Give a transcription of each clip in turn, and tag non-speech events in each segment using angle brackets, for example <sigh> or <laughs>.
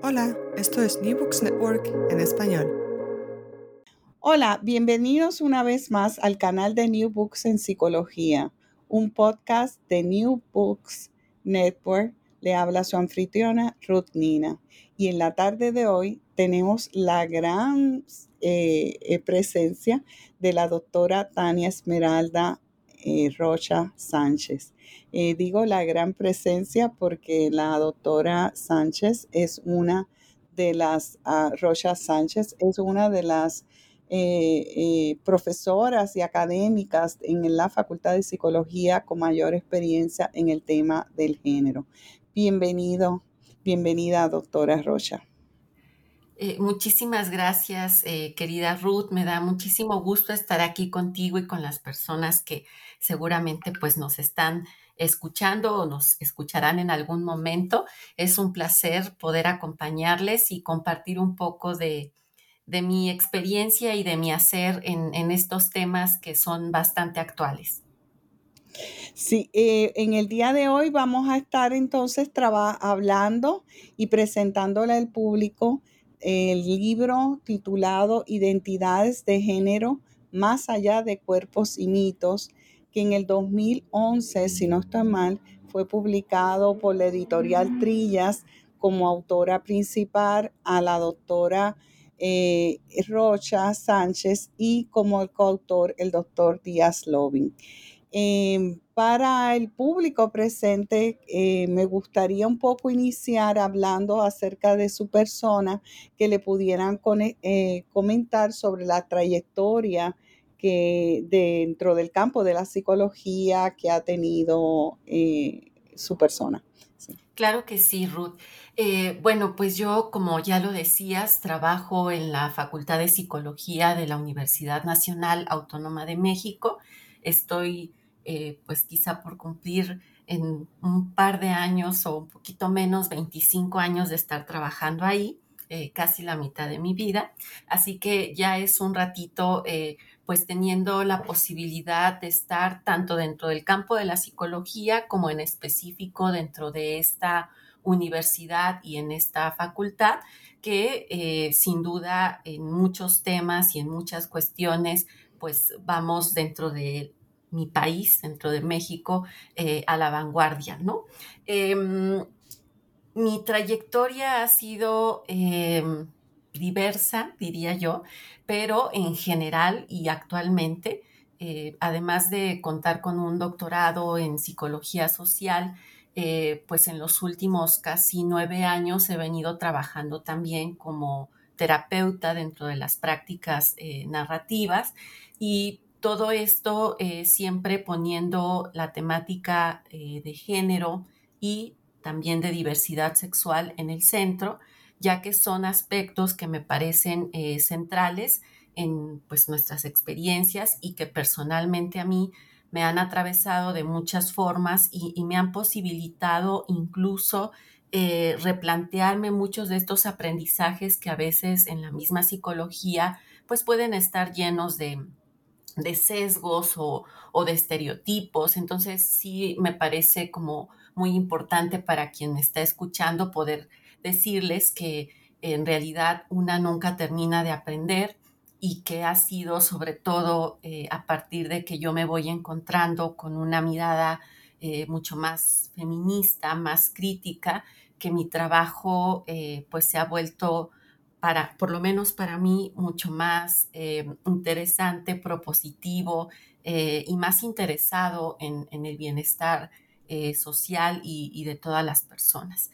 Hola, esto es New Books Network en español. Hola, bienvenidos una vez más al canal de New Books en Psicología, un podcast de New Books Network. Le habla su anfitriona Ruth Nina. Y en la tarde de hoy tenemos la gran eh, eh, presencia de la doctora Tania Esmeralda eh, Rocha Sánchez. Eh, digo la gran presencia porque la doctora Sánchez es una de las, uh, Rocha Sánchez es una de las eh, profesoras y académicas en la Facultad de Psicología con mayor experiencia en el tema del género. Bienvenido, bienvenida doctora Rocha. muchísimas gracias, querida Ruth. Me da muchísimo gusto estar aquí contigo y con las personas que seguramente pues nos están escuchando o nos escucharán en algún momento. Es un placer poder acompañarles y compartir un poco de, mi experiencia y de mi hacer en, estos temas que son bastante actuales. Sí, eh, en el día de hoy vamos a estar entonces hablando y presentándole al público el libro titulado Identidades de Género más allá de cuerpos y mitos que en el 2011, si no estoy mal, fue publicado por la editorial Trillas como autora principal a la doctora eh, Rocha Sánchez y como el coautor el doctor Díaz Lobin. Em, para el público presente, eh, me gustaría un poco iniciar hablando acerca de su persona, que le pudieran eh, comentar sobre la trayectoria que dentro del campo de la psicología que ha tenido eh, su persona. Claro que sí, Ruth. Eh, bueno, pues yo, como ya lo decías, trabajo en la Facultad de Psicología de la Universidad Nacional Autónoma de México. Estoy, eh, pues quizá por cumplir en un par de años o un poquito menos, 25 años de estar trabajando ahí. casi la mitad de mi vida. Así que ya es un ratito pues teniendo la posibilidad de estar tanto dentro del campo de la psicología como en específico dentro de esta universidad y en esta facultad, que eh, sin duda en muchos temas y en muchas cuestiones, pues vamos dentro de mi país, dentro de México, eh, a la vanguardia, ¿no? Em, mi trayectoria ha sido em, diversa, diría yo, pero en general y actualmente, eh, además de contar con un doctorado en psicología social, eh, pues en los últimos casi nueve años he venido trabajando también como terapeuta dentro de las prácticas eh, narrativas y todo esto siempre poniendo la temática de género y también de diversidad sexual en el centro ya que son aspectos que me parecen eh, centrales en pues, nuestras experiencias y que personalmente a mí me han atravesado de muchas formas y, me han posibilitado incluso eh, replantearme muchos de estos aprendizajes que a veces en la misma psicología pues pueden estar llenos de, sesgos o, o, de estereotipos. Entonces sí me parece como muy importante para quien me está escuchando poder decirles que en realidad una nunca termina de aprender y que ha sido sobre todo eh, a partir de que yo me voy encontrando con una mirada eh, mucho más feminista, más crítica, que mi trabajo eh, pues se ha vuelto para, por lo menos para mí, mucho más interesante, propositivo y más interesado en, el bienestar social y, de todas las personas.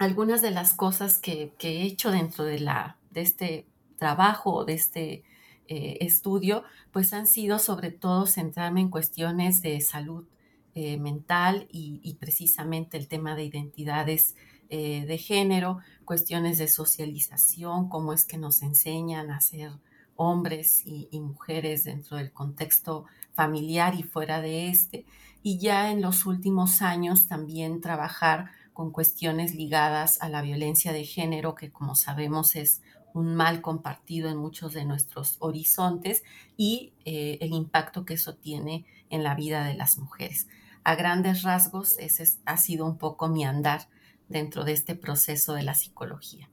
Algunas de las cosas que, he hecho dentro de, la, de este trabajo, de este estudio, pues han sido sobre todo centrarme en cuestiones de salud eh, mental y, precisamente el tema de identidades eh, de género, cuestiones de socialización, cómo es que nos enseñan a ser hombres y, mujeres dentro del contexto familiar y fuera de este. Y ya en los últimos años también trabajar con cuestiones ligadas a la violencia de género, que como sabemos es un mal compartido en muchos de nuestros horizontes y eh, el impacto que eso tiene en la vida de las mujeres a grandes rasgos, ese ha sido un poco mi andar dentro de este proceso de la psicología.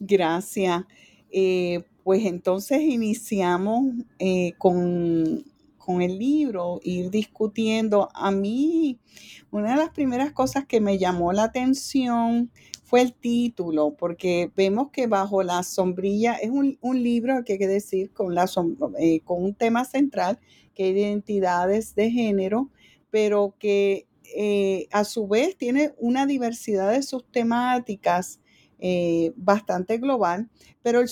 Gracias. Eh, pues entonces iniciamos eh, con, con, el libro, ir discutiendo. A mí, una de las primeras cosas que me llamó la atención fue el título, porque vemos que bajo la sombrilla es un, libro, que hay que decir, con, la, eh, con un tema central, que es identidades de género, pero que eh, a su vez tiene una diversidad de sus temáticas eh, bastante global, pero el,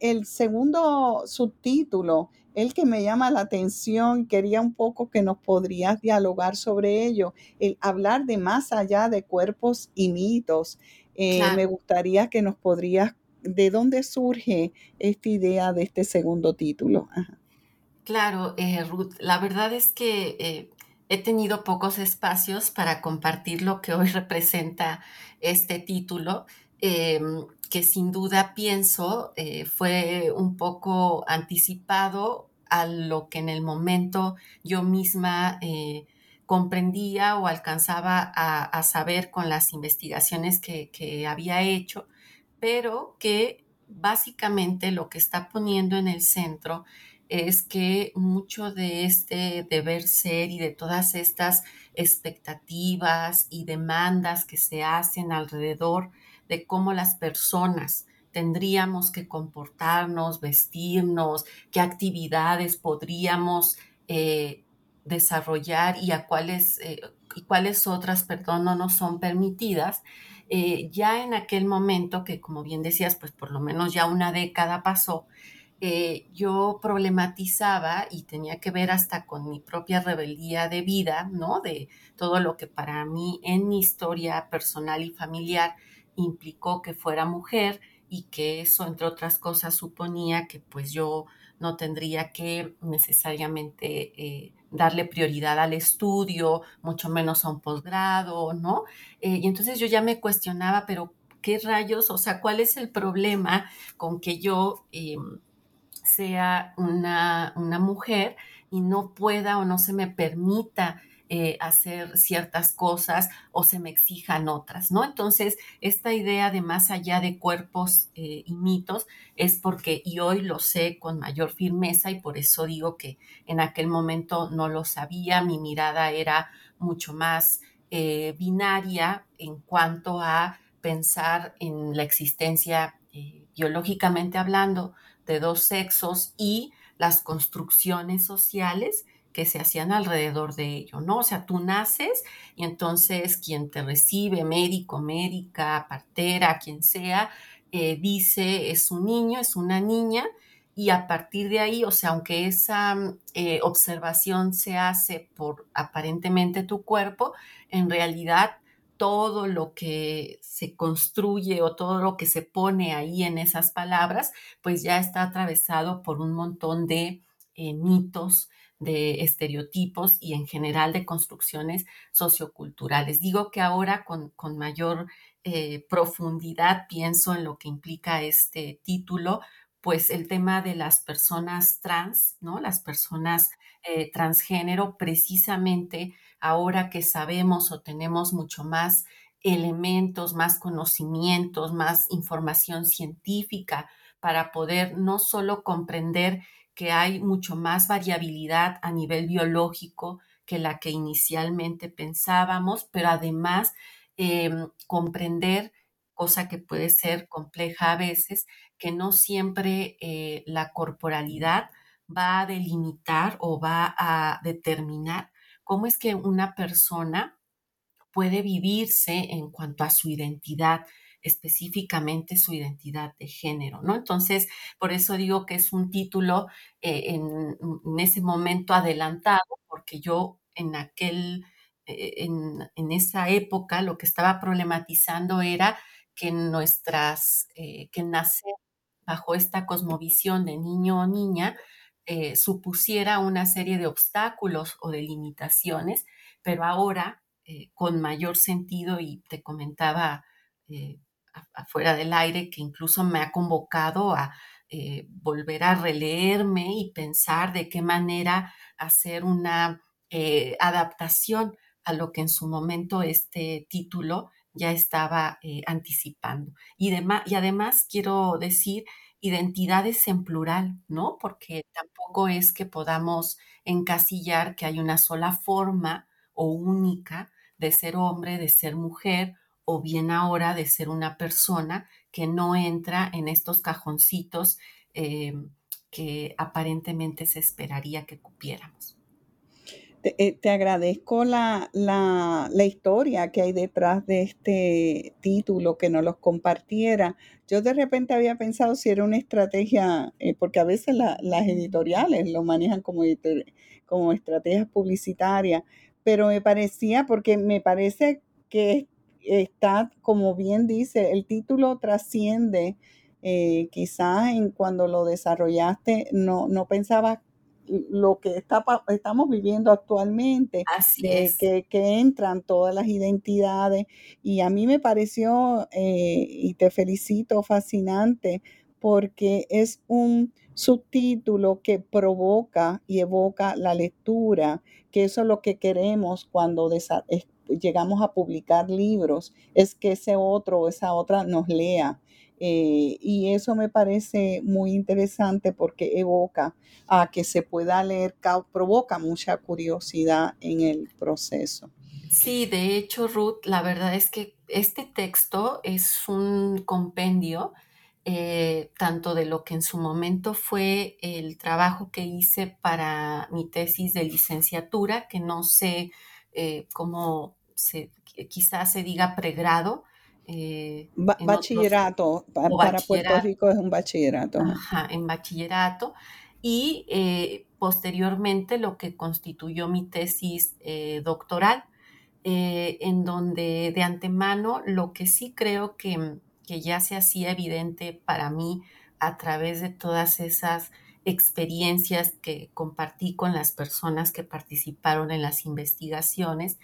el segundo subtítulo, el que me llama la atención, quería un poco que nos podrías dialogar sobre ello, el hablar de más allá de cuerpos y mitos. Eh, me gustaría que nos podrías, ¿de dónde surge esta idea de este segundo título? Claro, Ruth, la verdad es que he tenido pocos espacios para compartir lo que hoy <laughs> representa este título, em, que sin duda pienso eh, fue un poco anticipado a lo que en el momento yo misma eh, comprendía o alcanzaba a, saber con las investigaciones que, que había hecho, pero que básicamente lo que está poniendo en el centro es que mucho de este deber ser y de todas estas expectativas y demandas que se hacen alrededor de cómo las personas tendríamos que comportarnos, vestirnos, qué actividades podríamos eh, desarrollar y a cuáles eh, y cuáles otras, perdón, no nos son permitidas. Eh, ya en aquel momento, que como bien decías, pues por lo menos ya una década pasó, yo problematizaba y tenía que ver hasta con mi propia rebeldía de vida, ¿no? De todo lo que para mí en mi historia personal y familiar implicó que fuera mujer y que eso, entre otras cosas, suponía que pues yo no tendría que necesariamente eh, darle prioridad al estudio, mucho menos a un posgrado, ¿no? Eh, y entonces yo ya me cuestionaba, pero ¿qué rayos? O sea, ¿cuál es el problema con que yo em, sea una, mujer y no pueda o no se me permita eh, hacer ciertas cosas o se me exijan otras, ¿no? Entonces, esta idea de más allá de cuerpos eh, y mitos es porque, y hoy lo sé con mayor firmeza y por eso digo que en aquel momento no lo sabía, mi mirada era mucho más eh, binaria en cuanto a pensar en la existencia biológicamente hablando de dos sexos y las construcciones sociales que se hacían alrededor de ello, ¿no? O sea, tú naces y entonces quien te recibe, médico, médica, partera, quien sea, eh, dice es un niño, es una niña, y a partir de ahí, o sea, aunque esa eh, observación se hace por aparentemente tu cuerpo, en realidad todo lo que se construye o todo lo que se pone ahí en esas palabras, pues ya está atravesado por un montón de eh, mitos, de estereotipos y en general de construcciones socioculturales. Digo que ahora con, mayor eh, profundidad pienso en lo que implica este título, pues el tema de las personas trans, ¿no? Las personas eh, transgénero, precisamente ahora que sabemos o tenemos mucho más elementos, más conocimientos, más información científica para poder no solo comprender que hay mucho más variabilidad a nivel biológico que la que inicialmente pensábamos, pero además em, comprender, cosa que puede ser compleja a veces, que no siempre eh, la corporalidad va a delimitar o va a determinar cómo es que una persona puede vivirse en cuanto a su identidad, específicamente su identidad de género, ¿no? Entonces, por eso digo que es un título eh, en, ese momento adelantado, porque yo en aquel, eh, en, esa época lo que estaba problematizando era que nuestras, eh, que nacer bajo esta cosmovisión de niño o niña supusiera una serie de obstáculos o de limitaciones, pero ahora con mayor sentido y te comentaba afuera del aire, que incluso me ha convocado a eh, volver a releerme y pensar de qué manera hacer una eh, adaptación a lo que en su momento este título ya estaba eh, anticipando. Y, y además quiero decir identidades en plural, ¿no? Porque tampoco es que podamos encasillar que hay una sola forma o única de ser hombre, de ser mujer o bien ahora de ser una persona que no entra en estos cajoncitos eh, que aparentemente se esperaría que cupiéramos. Te, eh, agradezco la, la, historia que hay detrás de este título, que nos los compartiera. Yo de repente había pensado si era una estrategia, eh, porque a veces las editoriales lo manejan como, como estrategias publicitarias, pero me parecía, porque me parece que está, como bien dice, el título trasciende, eh, quizás en cuando lo desarrollaste no, no pensabas lo que está, estamos viviendo actualmente, Así es. que, entran todas las identidades. Y a mí me pareció, eh, y te felicito, fascinante, porque es un subtítulo que provoca y evoca la lectura, que eso es lo que queremos cuando llegamos a publicar libros, es que ese otro o esa otra nos lea. Eh, y eso me parece muy interesante porque evoca a que se pueda leer, provoca mucha curiosidad en el proceso. Sí, de hecho, Ruth, la verdad es que este texto es un compendio eh, tanto de lo que en su momento fue el trabajo que hice para mi tesis de licenciatura, que no sé eh, cómo se, quizás se diga pregrado. Eh, bachillerato, para, Puerto Rico es un bachillerato. Ajá, en bachillerato. Y posteriormente lo que constituyó mi tesis doctoral, en donde de antemano lo que sí creo que que ya se hacía evidente para mí a través de todas esas experiencias que compartí con las personas que participaron en las investigaciones,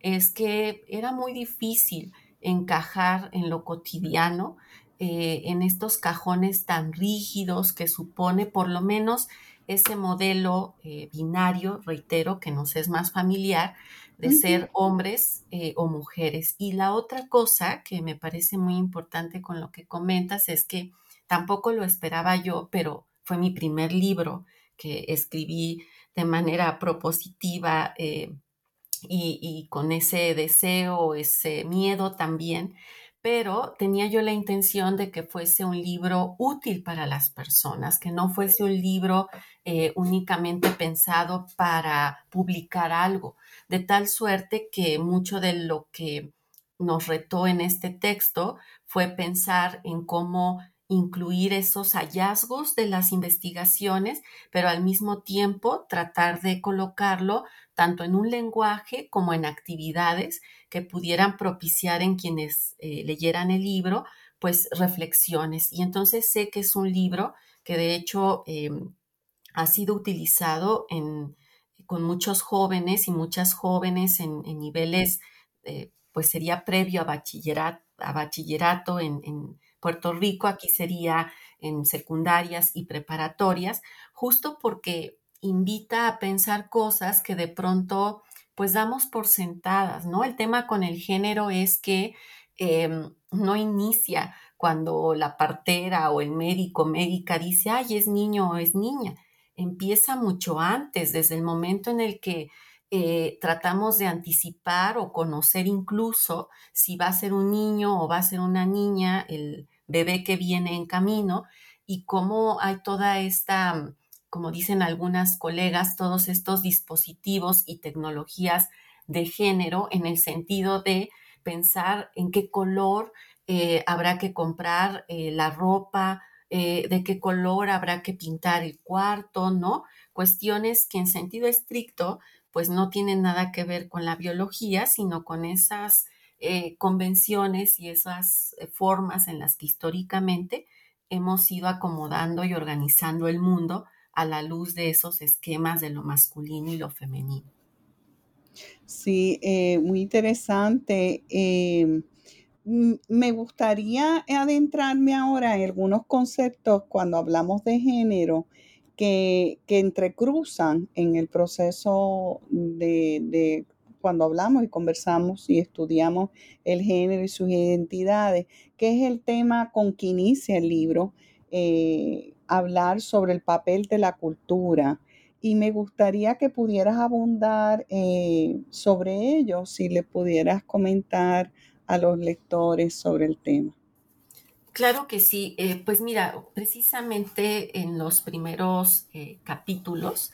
es que era muy difícil encajar en lo cotidiano, eh, en estos cajones tan rígidos que supone por lo menos ese modelo eh, binario, reitero, que nos es más familiar, de ser hombres eh, o mujeres. Y la otra cosa que me parece muy importante con lo que comentas es que tampoco lo esperaba yo, pero fue mi primer libro que escribí de manera propositiva eh, y, con ese deseo, ese miedo también pero tenía yo la intención de que fuese un libro útil para las personas, que no fuese un libro eh, únicamente pensado para publicar algo, de tal suerte que mucho de lo que nos retó en este texto fue pensar en cómo incluir esos hallazgos de las investigaciones, pero al mismo tiempo tratar de colocarlo tanto en un lenguaje como en actividades que pudieran propiciar en quienes eh, leyeran el libro, pues reflexiones. Y entonces sé que es un libro que de hecho em, ha sido utilizado en, con muchos jóvenes y muchas jóvenes en, niveles, eh, pues sería previo a bachillerato, a bachillerato en Puerto Rico, aquí sería en secundarias y preparatorias, justo porque invita a pensar cosas que de pronto pues damos por sentadas, ¿no? El tema con el género es que em, no inicia cuando la partera o el médico médica dice, ay, es niño o es niña. Empieza mucho antes, desde el momento en el que eh, tratamos de anticipar o conocer incluso si va a ser un niño o va a ser una niña, el bebé que viene en camino, y cómo hay toda esta, como dicen algunas colegas, todos estos dispositivos y tecnologías de género en el sentido de pensar en qué color eh, habrá que comprar eh, la ropa, eh, de qué color habrá que pintar el cuarto, ¿no? Cuestiones que en sentido estricto pues no tienen nada que ver con la biología, sino con esas convenciones y esas formas en las que históricamente hemos ido acomodando y organizando el mundo a la luz de esos esquemas de lo masculino y lo femenino. Sí, muy interesante. Em, me gustaría adentrarme ahora en algunos conceptos cuando hablamos de género que, entrecruzan en el proceso de, cuando hablamos y conversamos y estudiamos el género y sus identidades, que es el tema con que inicia el libro, eh, hablar sobre el papel de la cultura. Y me gustaría que pudieras abundar eh, sobre ello, si le pudieras comentar a los lectores sobre el tema. Claro que sí. Eh, pues mira, precisamente en los primeros capítulos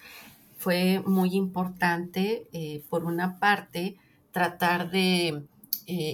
fue muy importante, eh, por una parte, tratar de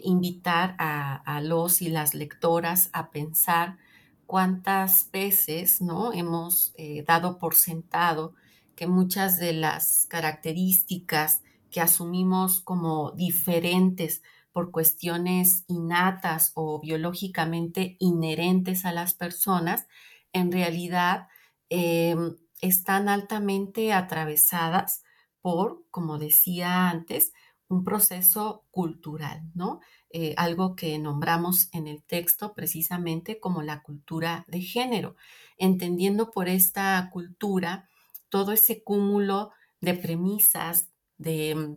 invitar a, los y las lectoras a pensar cuántas veces ¿no? hemos dado por sentado que muchas de las características que asumimos como diferentes por cuestiones innatas o biológicamente inherentes a las personas, en realidad em, están altamente atravesadas por, como decía antes, un proceso cultural, ¿no? Eh, algo que nombramos en el texto precisamente como la cultura de género, entendiendo por esta cultura todo ese cúmulo de premisas, de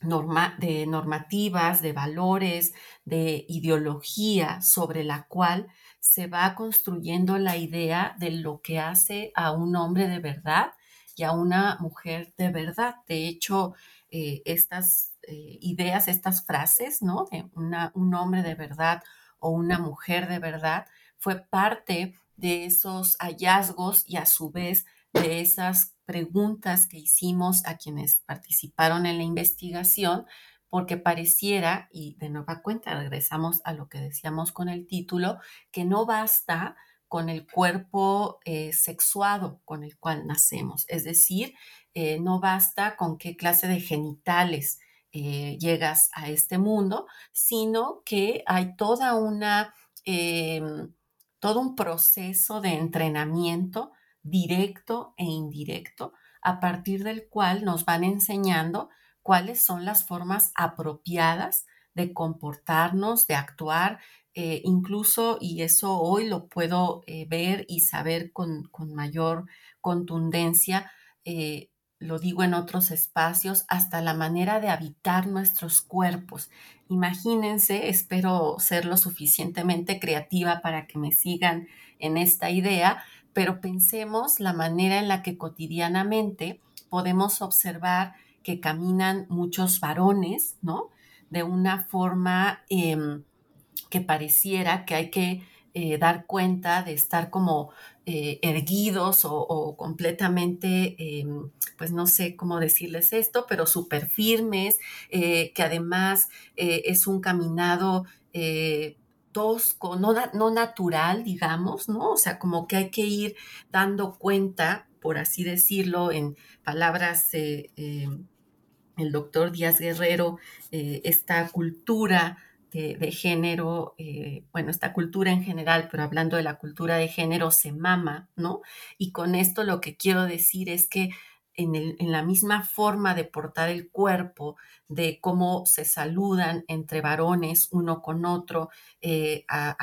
de normativas, de valores, de ideología sobre la cual se va construyendo la idea de lo que hace a un hombre de verdad y a una mujer de verdad. De hecho, eh, estas eh, ideas, estas frases, ¿no? De un hombre de verdad o una mujer de verdad, fue parte de esos hallazgos y a su vez de esas preguntas que hicimos a quienes participaron en la investigación, porque pareciera, y de nueva cuenta regresamos a lo que decíamos con el título, que no basta con el cuerpo eh, sexuado con el cual nacemos, es decir, eh, no basta con qué clase de genitales eh, llegas a este mundo, sino que hay toda una, em, todo un proceso de entrenamiento directo e indirecto, a partir del cual nos van enseñando cuáles son las formas apropiadas de comportarnos, de actuar, eh, incluso, y eso hoy lo puedo eh, ver y saber con, mayor contundencia, eh, lo digo en otros espacios, hasta la manera de habitar nuestros cuerpos. Imagínense, espero ser lo suficientemente creativa para que me sigan en esta idea, pero pensemos la manera en la que cotidianamente podemos observar que caminan muchos varones, ¿no? De una forma em, que pareciera que hay que eh, dar cuenta de estar como eh, erguidos o, completamente, em, pues no sé cómo decirles esto, pero súper firmes, eh, que además es un caminado tosco, no, natural, digamos, ¿no? O sea, como que hay que ir dando cuenta, por así decirlo, en palabras eh, el doctor Díaz Guerrero, eh, esta cultura de, género, eh, bueno, esta cultura en general, pero hablando de la cultura de género, se mama, ¿no? Y con esto lo que quiero decir es que en, la misma forma de portar el cuerpo, de cómo se saludan entre varones uno con otro eh, a,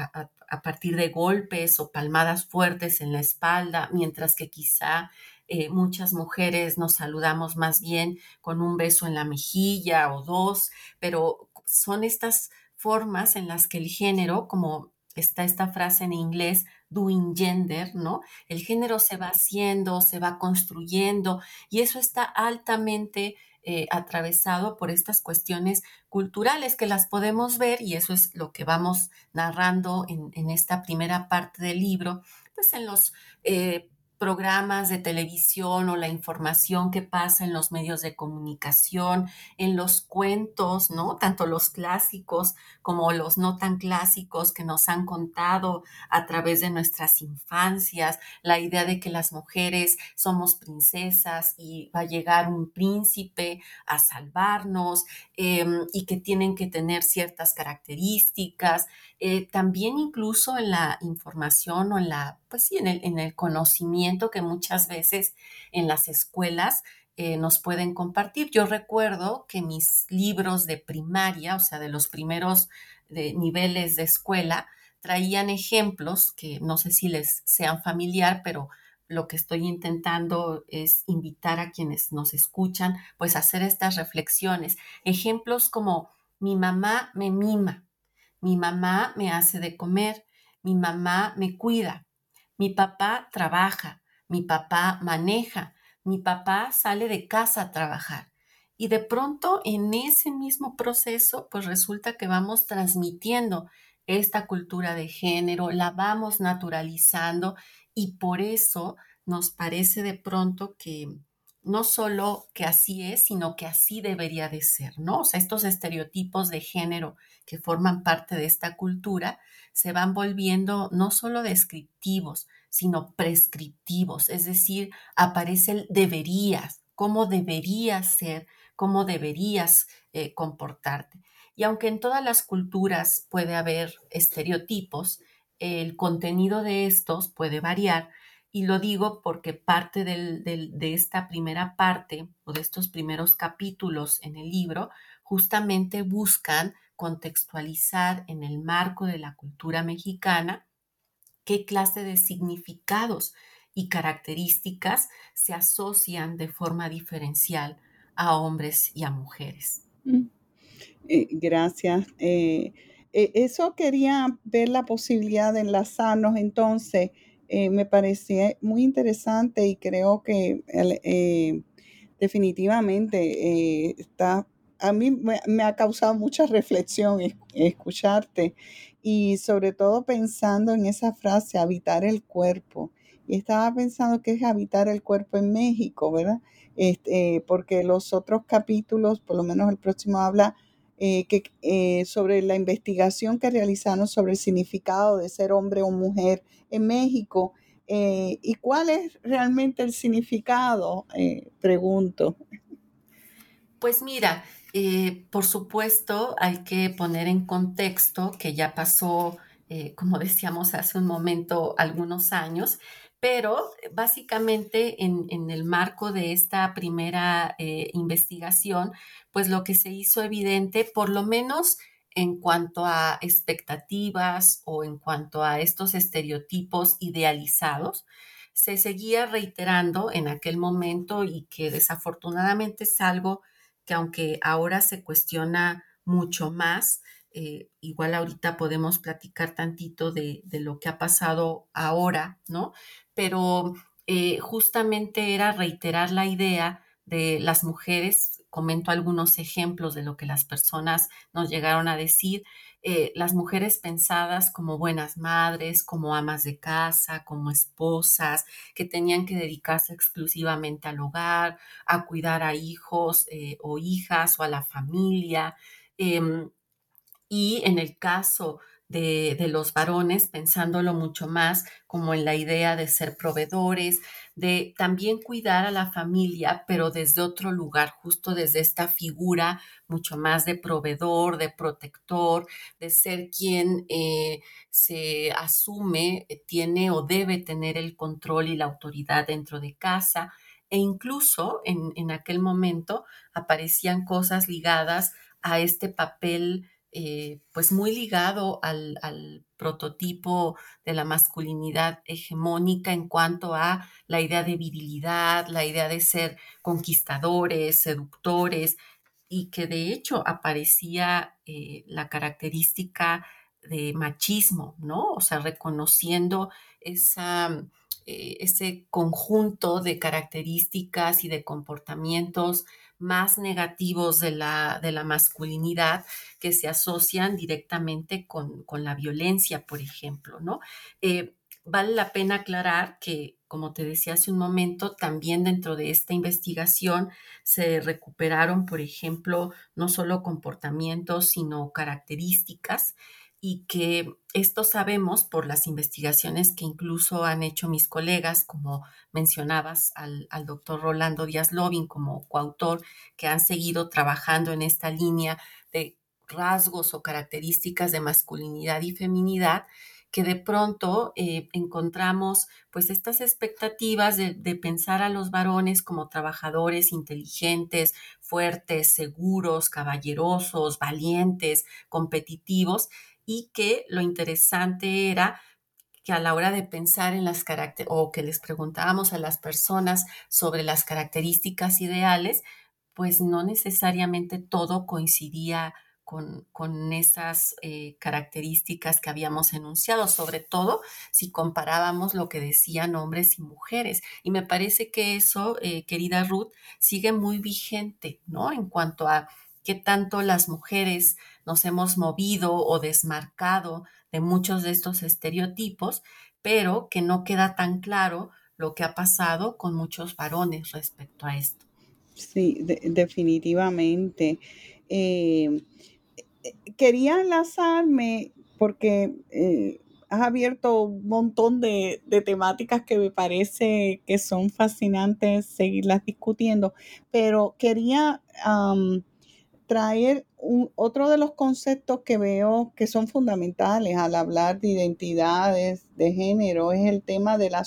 partir de golpes o palmadas fuertes en la espalda, mientras que quizá eh, muchas mujeres nos saludamos más bien con un beso en la mejilla o dos, pero son estas formas en las que el género, como está esta frase en inglés, doing gender, ¿no? El género se va haciendo, se va construyendo y eso está altamente eh, atravesado por estas cuestiones culturales que las podemos ver y eso es lo que vamos narrando en, esta primera parte del libro, pues en los eh, programas de televisión o la información que pasa en los medios de comunicación, en los cuentos, ¿no? Tanto los clásicos como los no tan clásicos que nos han contado a través de nuestras infancias, la idea de que las mujeres somos princesas y va a llegar un príncipe a salvarnos em, y que tienen que tener ciertas características. Eh, también incluso en la información o en la, pues sí, en el, en el conocimiento que muchas veces en las escuelas eh, nos pueden compartir. Yo recuerdo que mis libros de primaria, o sea, de los primeros de niveles de escuela, traían ejemplos que no sé si les sean familiar, pero lo que estoy intentando es invitar a quienes nos escuchan, pues a hacer estas reflexiones. Ejemplos como mi mamá me mima, mi mamá me hace de comer, mi mamá me cuida, mi papá trabaja, mi papá maneja, mi papá sale de casa a trabajar. Y de pronto en ese mismo proceso, pues resulta que vamos transmitiendo esta cultura de género, la vamos naturalizando y por eso nos parece de pronto que no solo que así es, sino que así debería de ser, ¿no? O sea, estos estereotipos de género que forman parte de esta cultura se van volviendo no solo descriptivos, sino prescriptivos, es decir, aparece el deberías, cómo deberías ser, cómo deberías eh, comportarte. Y aunque en todas las culturas puede haber estereotipos, el contenido de estos puede variar. Y lo digo porque parte de esta primera parte o de estos primeros capítulos en el libro justamente buscan contextualizar en el marco de la cultura mexicana qué clase de significados y características se asocian de forma diferencial a hombres y a mujeres. Mm. Eh, gracias. Eh, eh, eso quería ver la posibilidad de enlazarnos entonces. Me parecía muy interesante y creo que definitivamente está a mí me, ha causado mucha reflexión escucharte y sobre todo pensando en esa frase, habitar el cuerpo. Y estaba pensando que es habitar el cuerpo en México, ¿verdad? Este, porque los otros capítulos, por lo menos el próximo habla eh, que, eh, sobre la investigación que realizaron sobre el significado de ser hombre o mujer en México. Eh, ¿Y cuál es realmente el significado? pregunto. Pues mira, por supuesto, hay que poner en contexto que ya pasó, como decíamos hace un momento, algunos años, pero básicamente en, el marco de esta primera eh, investigación, pues lo que se hizo evidente, por lo menos en cuanto a expectativas o en cuanto a estos estereotipos idealizados, se seguía reiterando en aquel momento y que desafortunadamente es algo que aunque ahora se cuestiona mucho más, eh, igual ahorita podemos platicar tantito de, lo que ha pasado ahora, ¿no? Pero eh, justamente era reiterar la idea de las mujeres, comento algunos ejemplos de lo que las personas nos llegaron a decir, eh, las mujeres pensadas como buenas madres, como amas de casa, como esposas, que tenían que dedicarse exclusivamente al hogar, a cuidar a hijos eh, o hijas o a la familia. Em, y en el caso de, los varones, pensándolo mucho más como en la idea de ser proveedores, de también cuidar a la familia, pero desde otro lugar, justo desde esta figura mucho más de proveedor, de protector, de ser quien eh, se asume, eh, tiene o debe tener el control y la autoridad dentro de casa. E incluso en, en aquel momento aparecían cosas ligadas a este papel eh, pues muy ligado al, prototipo de la masculinidad hegemónica en cuanto a la idea de virilidad, la idea de ser conquistadores, seductores, y que de hecho aparecía eh, la característica de machismo, ¿no? O sea, reconociendo esa, eh, ese conjunto de características y de comportamientos más negativos de la, de la masculinidad que se asocian directamente con, la violencia, por ejemplo, ¿no? Eh, vale la pena aclarar que, como te decía hace un momento, también dentro de esta investigación se recuperaron, por ejemplo, no solo comportamientos, sino características y que esto sabemos por las investigaciones que incluso han hecho mis colegas, como mencionabas al, doctor Rolando Díaz Lobin como coautor, que han seguido trabajando en esta línea de rasgos o características de masculinidad y feminidad, que de pronto eh, encontramos pues estas expectativas de, de, pensar a los varones como trabajadores inteligentes, fuertes, seguros, caballerosos, valientes, competitivos, y que lo interesante era que a la hora de pensar en las características o que les preguntábamos a las personas sobre las características ideales, pues no necesariamente todo coincidía con, con esas eh, características que habíamos enunciado, sobre todo si comparábamos lo que decían hombres y mujeres. Y me parece que eso, eh, querida Ruth, sigue muy vigente, ¿no? En cuanto a qué tanto las mujeres nos hemos movido o desmarcado de muchos de estos estereotipos, pero que no queda tan claro lo que ha pasado con muchos varones respecto a esto. Sí, definitivamente. Eh, quería enlazarme porque eh, has abierto un montón de, temáticas que me parece que son fascinantes seguirlas discutiendo, pero quería traer otro de los conceptos que veo que son fundamentales al hablar de identidades de género es el tema de la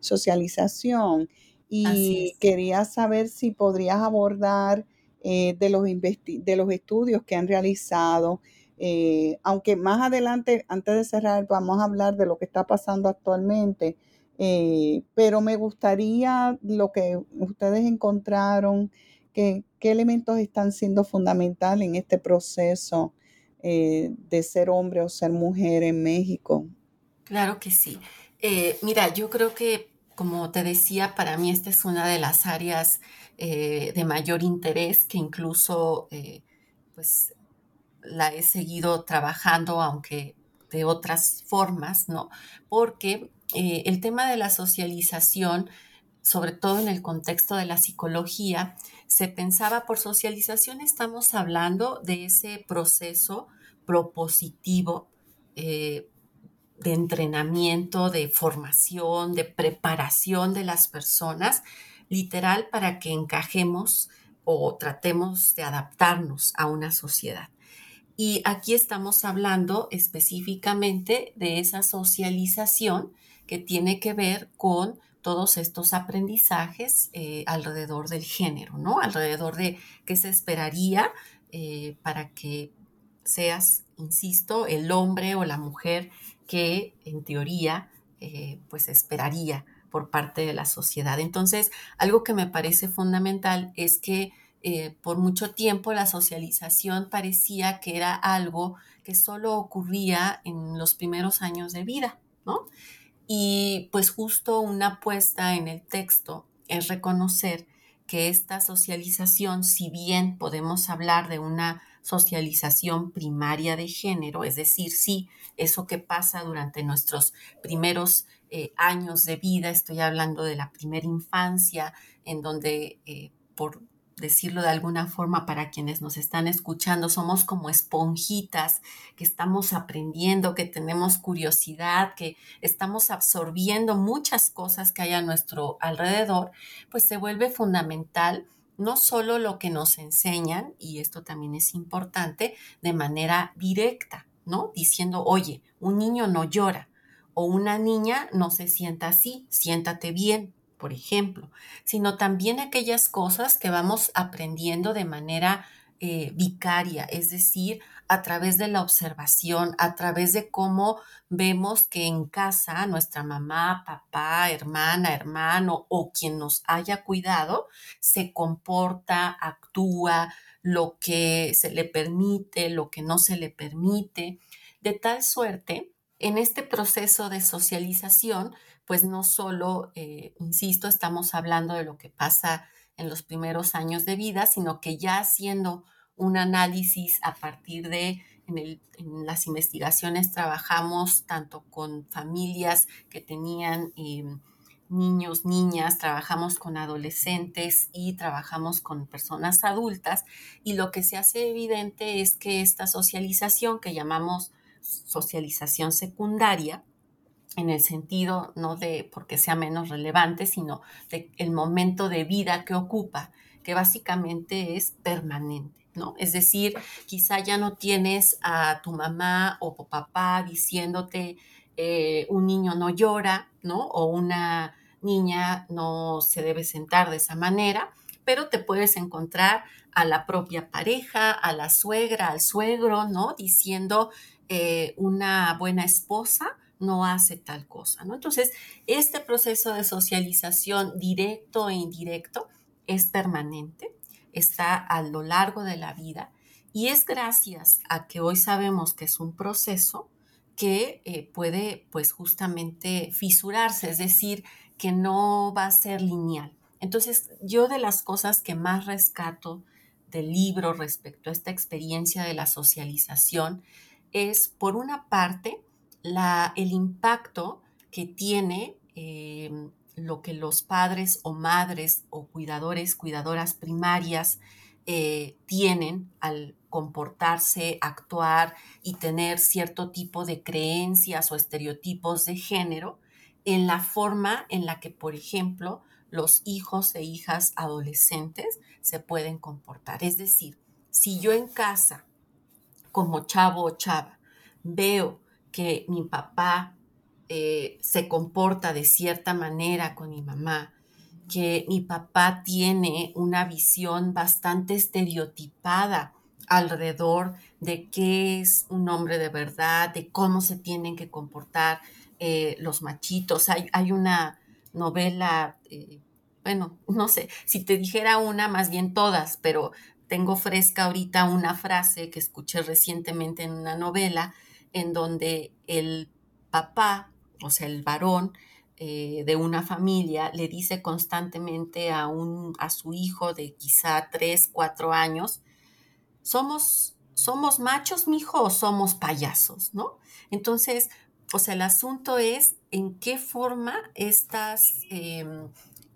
socialización. Y quería saber si podrías abordar eh, de, los de los estudios que han realizado, eh, aunque más adelante, antes de cerrar, vamos a hablar de lo que está pasando actualmente, eh, pero me gustaría lo que ustedes encontraron ¿Qué, elementos están siendo fundamentales en este proceso eh, de ser hombre o ser mujer en México? Claro que sí. Eh, mira, yo creo que, como te decía, para mí esta es una de las áreas eh, de mayor interés que incluso pues la he seguido trabajando, aunque de otras formas, ¿no? Porque el tema de la socialización, sobre todo en el contexto de la psicología, se pensaba por socialización, estamos hablando de ese proceso propositivo eh, de entrenamiento, de formación, de preparación de las personas, literal para que encajemos o tratemos de adaptarnos a una sociedad. Y aquí estamos hablando específicamente de esa socialización que tiene que ver con todos estos aprendizajes eh, alrededor del género, ¿no? Alrededor de qué se esperaría eh, para que seas, insisto, el hombre o la mujer que en teoría eh, pues esperaría por parte de la sociedad. Entonces, algo que me parece fundamental es que por mucho tiempo la socialización parecía que era algo que solo ocurría en los primeros años de vida, ¿no? Y pues justo una apuesta en el texto es reconocer que esta socialización, si bien podemos hablar de una socialización primaria de género, es decir, sí, eso que pasa durante nuestros primeros eh, años de vida, estoy hablando de la primera infancia, en donde eh, por decirlo de alguna forma para quienes nos están escuchando, somos como esponjitas que estamos aprendiendo, que tenemos curiosidad, que estamos absorbiendo muchas cosas que hay a nuestro alrededor, pues se vuelve fundamental no solo lo que nos enseñan, y esto también es importante, de manera directa, ¿no? Diciendo, oye, un niño no llora o una niña no se sienta así, siéntate bien, por ejemplo, sino también aquellas cosas que vamos aprendiendo de manera eh, vicaria, es decir, a través de la observación, a través de cómo vemos que en casa nuestra mamá, papá, hermana, hermano o quien nos haya cuidado se comporta, actúa, lo que se le permite, lo que no se le permite, de tal suerte, en este proceso de socialización, pues no solo, eh, insisto, estamos hablando de lo que pasa en los primeros años de vida, sino que ya haciendo un análisis a partir de, en, las investigaciones trabajamos tanto con familias que tenían em, niños, niñas, trabajamos con adolescentes y trabajamos con personas adultas y lo que se hace evidente es que esta socialización que llamamos socialización secundaria, en el sentido no de porque sea menos relevante, sino de el momento de vida que ocupa, que básicamente es permanente, ¿no? Es decir, quizá ya no tienes a tu mamá o papá diciéndote eh, un niño no llora, ¿no? O una niña no se debe sentar de esa manera, pero te puedes encontrar a la propia pareja, a la suegra, al suegro, ¿no? Diciendo eh, una buena esposa no hace tal cosa, ¿no? Entonces, este proceso de socialización directo e indirecto es permanente, está a lo largo de la vida y es gracias a que hoy sabemos que es un proceso que eh, puede, pues, justamente fisurarse, es decir, que no va a ser lineal. Entonces, yo de las cosas que más rescato del libro respecto a esta experiencia de la socialización es, por una parte, el impacto que tiene eh, lo que los padres o madres o cuidadores, cuidadoras primarias eh, tienen al comportarse, actuar y tener cierto tipo de creencias o estereotipos de género en la forma en la que, por ejemplo, los hijos e hijas adolescentes se pueden comportar. Es decir, si yo en casa, como chavo o chava, veo que mi papá eh, se comporta de cierta manera con mi mamá, que mi papá tiene una visión bastante estereotipada alrededor de qué es un hombre de verdad, de cómo se tienen que comportar eh, los machitos. Hay, hay una novela, eh, bueno, no sé, si te dijera una, más bien todas, pero tengo fresca ahorita una frase que escuché recientemente en una novela en donde el papá, o sea, el varón eh, de una familia, le dice constantemente a, un, a su hijo de quizá tres, cuatro años, somos, somos machos, mijo, o somos payasos, ¿no? Entonces, o sea, el asunto es en qué forma estas em,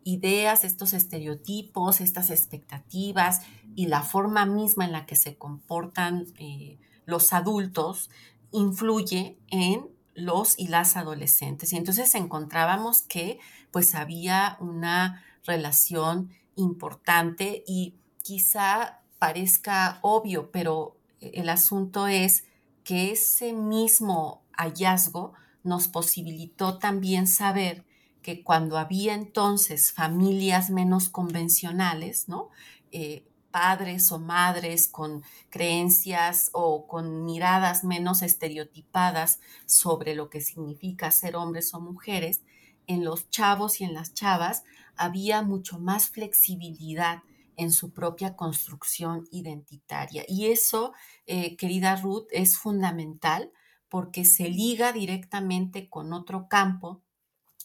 ideas, estos estereotipos, estas expectativas y la forma misma en la que se comportan eh, los adultos influye en los y las adolescentes. Y entonces encontrábamos que pues había una relación importante y quizá parezca obvio, pero el asunto es que ese mismo hallazgo nos posibilitó también saber que cuando había entonces familias menos convencionales, ¿no? Eh, padres o madres con creencias o con miradas menos estereotipadas sobre lo que significa ser hombres o mujeres, en los chavos y en las chavas había mucho más flexibilidad en su propia construcción identitaria. Y eso, eh, querida Ruth, es fundamental porque se liga directamente con otro campo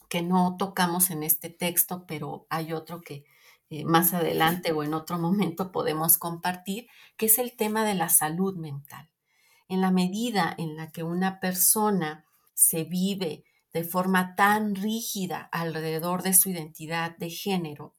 que no tocamos en este texto, pero hay otro que, eh, más adelante o en otro momento podemos compartir, que es el tema de la salud mental. En la medida en la que una persona se vive de forma tan rígida alrededor de su identidad de género,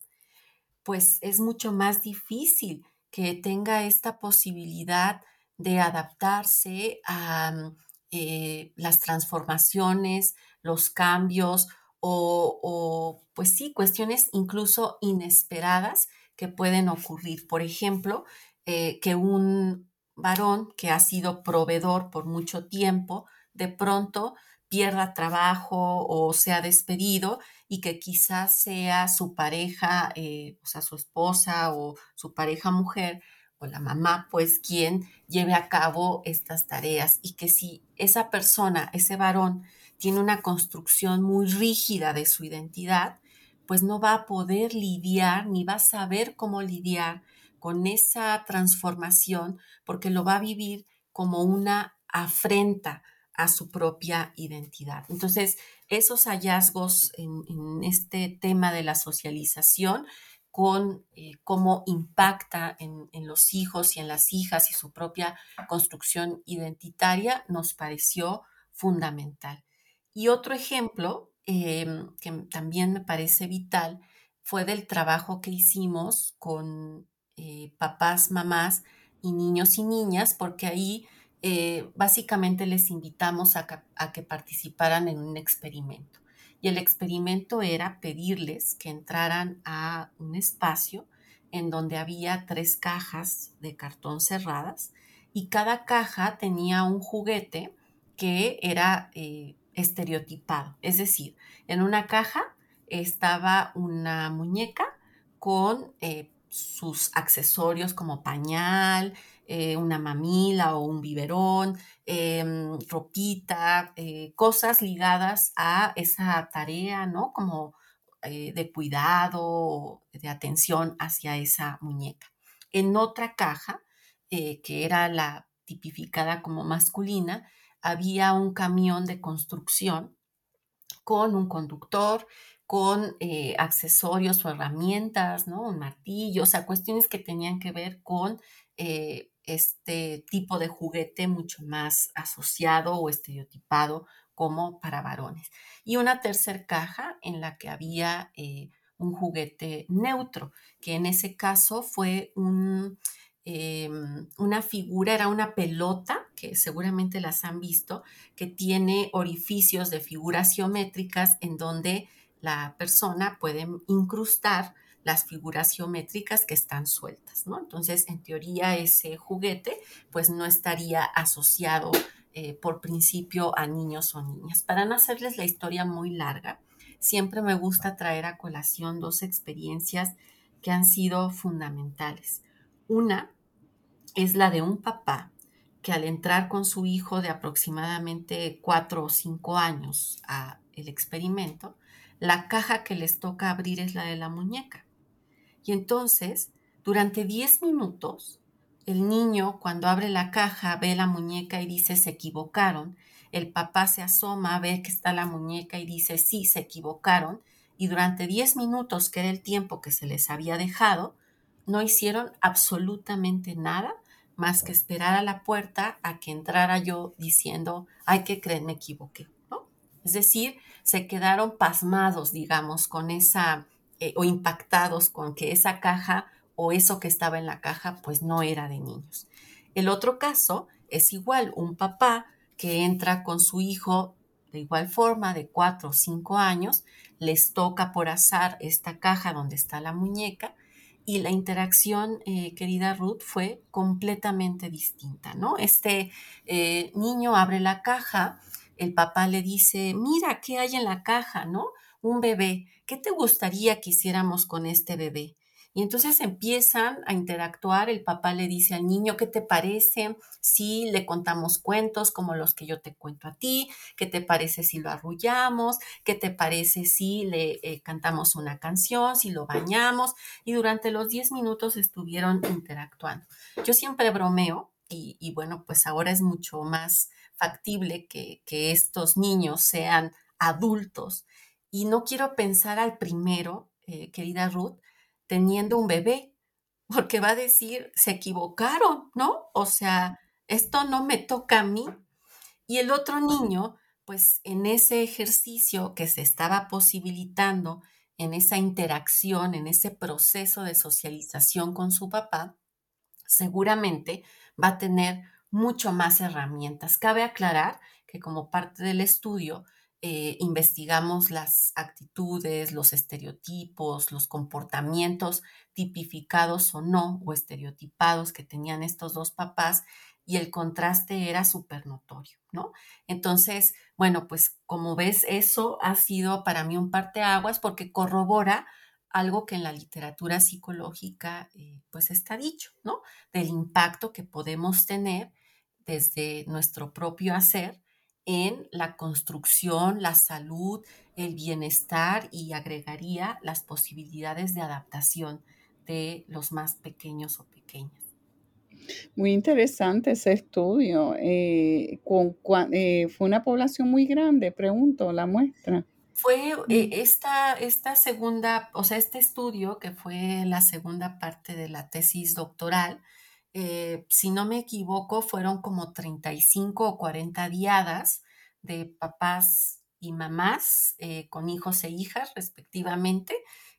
pues es mucho más difícil que tenga esta posibilidad de adaptarse a mm, eh, las transformaciones, los cambios o, pues sí, cuestiones incluso inesperadas que pueden ocurrir. Por ejemplo, eh, que un varón que ha sido proveedor por mucho tiempo, de pronto pierda trabajo o sea despedido y que quizás sea su pareja, eh, o sea, su esposa o su pareja mujer o la mamá, pues quien lleve a cabo estas tareas y que si esa persona, ese varón, tiene una construcción muy rígida de su identidad, pues no va a poder lidiar ni va a saber cómo lidiar con esa transformación porque lo va a vivir como una afrenta a su propia identidad. Entonces, esos hallazgos en, este tema de la socialización con eh, cómo impacta en, los hijos y en las hijas y su propia construcción identitaria, nos pareció fundamental. Y otro ejemplo em, que también me parece vital fue del trabajo que hicimos con eh, papás, mamás y niños y niñas, porque ahí eh, básicamente les invitamos a que participaran en un experimento. Y el experimento era pedirles que entraran a un espacio en donde había tres cajas de cartón cerradas y cada caja tenía un juguete que era eh, estereotipado. Es decir, en una caja estaba una muñeca con eh, sus accesorios como pañal, eh, una mamila o un biberón, em, ropita, eh, cosas ligadas a esa tarea, ¿no? Como de cuidado, de atención hacia esa muñeca. En otra caja, que era la tipificada como masculina, había un camión de construcción con un conductor, con accesorios o herramientas, ¿no? Un martillo, o sea, cuestiones que tenían que ver con este tipo de juguete mucho más asociado o estereotipado como para varones. Y una tercera caja en la que había eh, un juguete neutro, que en ese caso fue em, una figura, era una pelota, que seguramente las han visto, que tiene orificios de figuras geométricas en donde la persona puede incrustar las figuras geométricas que están sueltas, ¿no? Entonces, en teoría, ese juguete pues no estaría asociado eh, por principio a niños o niñas. Para no hacerles la historia muy larga, siempre me gusta traer a colación dos experiencias que han sido fundamentales. Una es la de un papá que al entrar con su hijo de aproximadamente cuatro o cinco años a el experimento, la caja que les toca abrir es la de la muñeca. Y entonces, durante 10 minutos, el niño cuando abre la caja ve la muñeca y dice se equivocaron. El papá se asoma, ve que está la muñeca y dice sí, se equivocaron. Y durante 10 minutos, que era el tiempo que se les había dejado, no hicieron absolutamente nada más que esperar a la puerta a que entrara yo diciendo, ay, que creen, me equivoqué. ¿no? Es decir, se quedaron pasmados, digamos, con esa eh, o impactados con que esa caja o eso que estaba en la caja pues no era de niños. El otro caso es igual, un papá que entra con su hijo de igual forma, de cuatro o cinco años, les toca por azar esta caja donde está la muñeca y la interacción, eh, querida Ruth, fue completamente distinta, ¿no? Este eh, niño abre la caja, el papá le dice, mira, ¿qué hay en la caja, no? un bebé, ¿qué te gustaría que hiciéramos con este bebé? Y entonces empiezan a interactuar, el papá le dice al niño, ¿qué te parece si le contamos cuentos como los que yo te cuento a ti? ¿Qué te parece si lo arrullamos? ¿Qué te parece si le eh, cantamos una canción, si lo bañamos? Y durante los 10 minutos estuvieron interactuando. Yo siempre bromeo y, bueno, pues ahora es mucho más factible que, que estos niños sean adultos y no quiero pensar al primero, eh, querida Ruth, teniendo un bebé, porque va a decir, se equivocaron, ¿no? O sea, esto no me toca a mí. Y el otro niño, pues en ese ejercicio que se estaba posibilitando, en esa interacción, en ese proceso de socialización con su papá, seguramente va a tener mucho más herramientas. Cabe aclarar que como parte del estudio, eh, investigamos las actitudes, los estereotipos, los comportamientos tipificados o no, o estereotipados que tenían estos dos papás, y el contraste era súper notorio, ¿no? Entonces, bueno, pues como ves, eso ha sido para mí un parteaguas porque corrobora algo que en la literatura psicológica eh, pues está dicho, ¿no? Del impacto que podemos tener desde nuestro propio hacer en la construcción, la salud, el bienestar y agregaría las posibilidades de adaptación de los más pequeños o pequeñas. Muy interesante ese estudio. Eh, con, eh, ¿Fue una población muy grande, pregunto, la muestra? Fue eh, esta, esta segunda, o sea, este estudio, que fue la segunda parte de la tesis doctoral, eh, si no me equivoco, fueron como 35 o 40 diadas de papás y mamás eh, con hijos e hijas respectivamente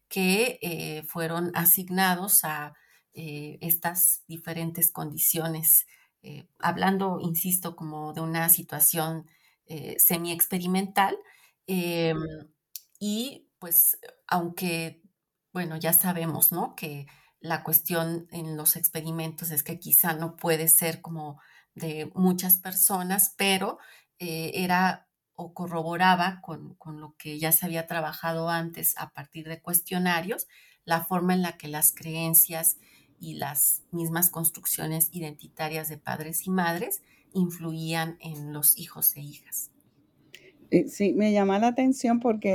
que fueron asignados a estas diferentes condiciones, hablando, insisto, como de una situación semi-experimental Em, y pues, aunque, bueno, ya sabemos, ¿no? Que la cuestión en los experimentos es que quizá no puede ser como de muchas personas, pero eh, era o corroboraba con, con, lo que ya se había trabajado antes a partir de cuestionarios, la forma en la que las creencias y las mismas construcciones identitarias de padres y madres influían en los hijos e hijas. Eh, sí, me llama la atención porque